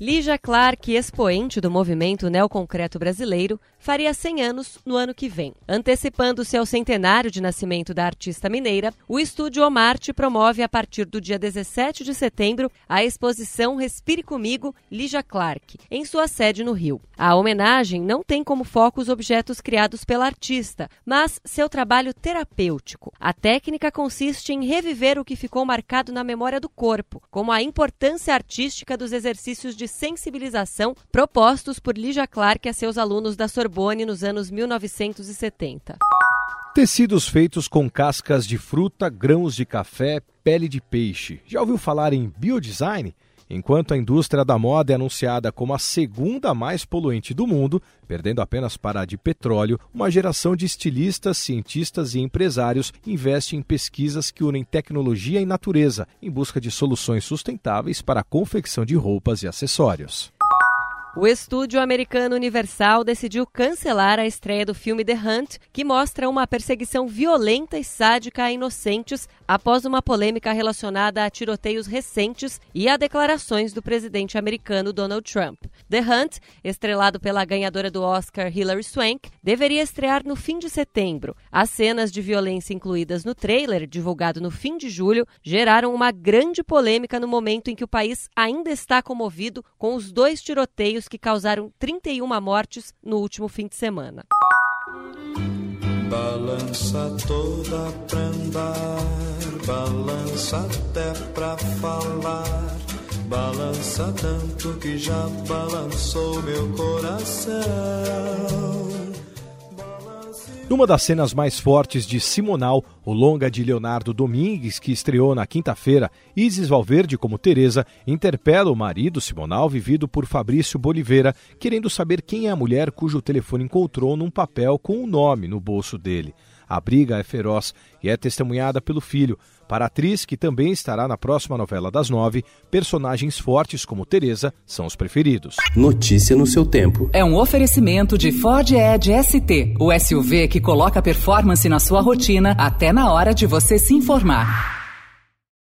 Lígia Clark, expoente do movimento neoconcreto brasileiro, faria 100 anos no ano que vem. Antecipando-se ao centenário de nascimento da artista mineira, o Estúdio Omarte promove a partir do dia 17 de setembro a exposição Respire Comigo, Lígia Clark, em sua sede no Rio. A homenagem não tem como foco os objetos criados pela artista, mas seu trabalho terapêutico. A técnica consiste em reviver o que ficou marcado na memória do corpo, como a importância artística dos exercícios de de sensibilização propostos por Lígia Clark a seus alunos da Sorbonne nos anos 1970. Tecidos feitos com cascas de fruta, grãos de café, pele de peixe. Já ouviu falar em biodesign? Enquanto a indústria da moda é anunciada como a segunda mais poluente do mundo, perdendo apenas para a de petróleo, uma geração de estilistas, cientistas e empresários investe em pesquisas que unem tecnologia e natureza em busca de soluções sustentáveis para a confecção de roupas e acessórios. O estúdio americano Universal decidiu cancelar a estreia do filme The Hunt, que mostra uma perseguição violenta e sádica a inocentes após uma polêmica relacionada a tiroteios recentes e a declarações do presidente americano Donald Trump. The Hunt, estrelado pela ganhadora do Oscar Hilary Swank, deveria estrear no fim de setembro. As cenas de violência incluídas no trailer, divulgado no fim de julho, geraram uma grande polêmica no momento em que o país ainda está comovido com os dois tiroteios que causaram 31 mortes no último fim de semana. Balança toda pra andar, balança até pra falar. Balança tanto que já balançou meu coração. Numa das cenas mais fortes de Simonal, o longa de Leonardo Domingues, que estreou na quinta-feira, Isis Valverde, como Teresa, interpela o marido Simonal, vivido por Fabrício Boliveira, querendo saber quem é a mulher cujo telefone encontrou num papel com o um nome no bolso dele. A briga é feroz e é testemunhada pelo filho. Para a atriz, que também estará na próxima novela das nove, personagens fortes como Teresa são os preferidos. Notícia no seu tempo. É um oferecimento de Ford Edge ST, o SUV que coloca performance na sua rotina até na hora de você se informar.